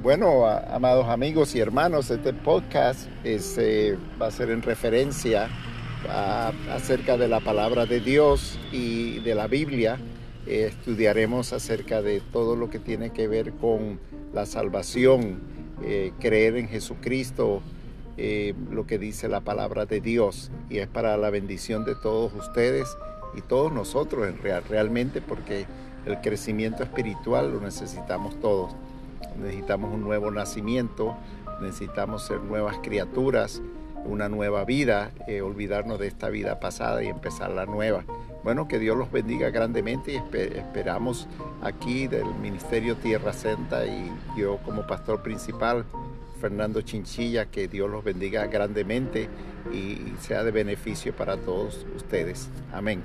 Bueno, amados amigos y hermanos, este podcast eh, va a ser en referencia acerca de la palabra de Dios y de la Biblia. Eh, estudiaremos acerca de todo lo que tiene que ver con la salvación, eh, creer en Jesucristo, lo que dice la palabra de Dios. Y es para la bendición de todos ustedes y todos nosotros en real, realmente porque el crecimiento espiritual lo necesitamos todos necesitamos un nuevo nacimiento, necesitamos ser nuevas criaturas, una nueva vida, eh, olvidarnos de esta vida pasada y empezar la nueva. Bueno, que Dios los bendiga grandemente y esperamos aquí del Ministerio Tierra Santa y yo como pastor principal, Fernando Chinchilla, que Dios los bendiga grandemente y sea de beneficio para todos ustedes. Amén.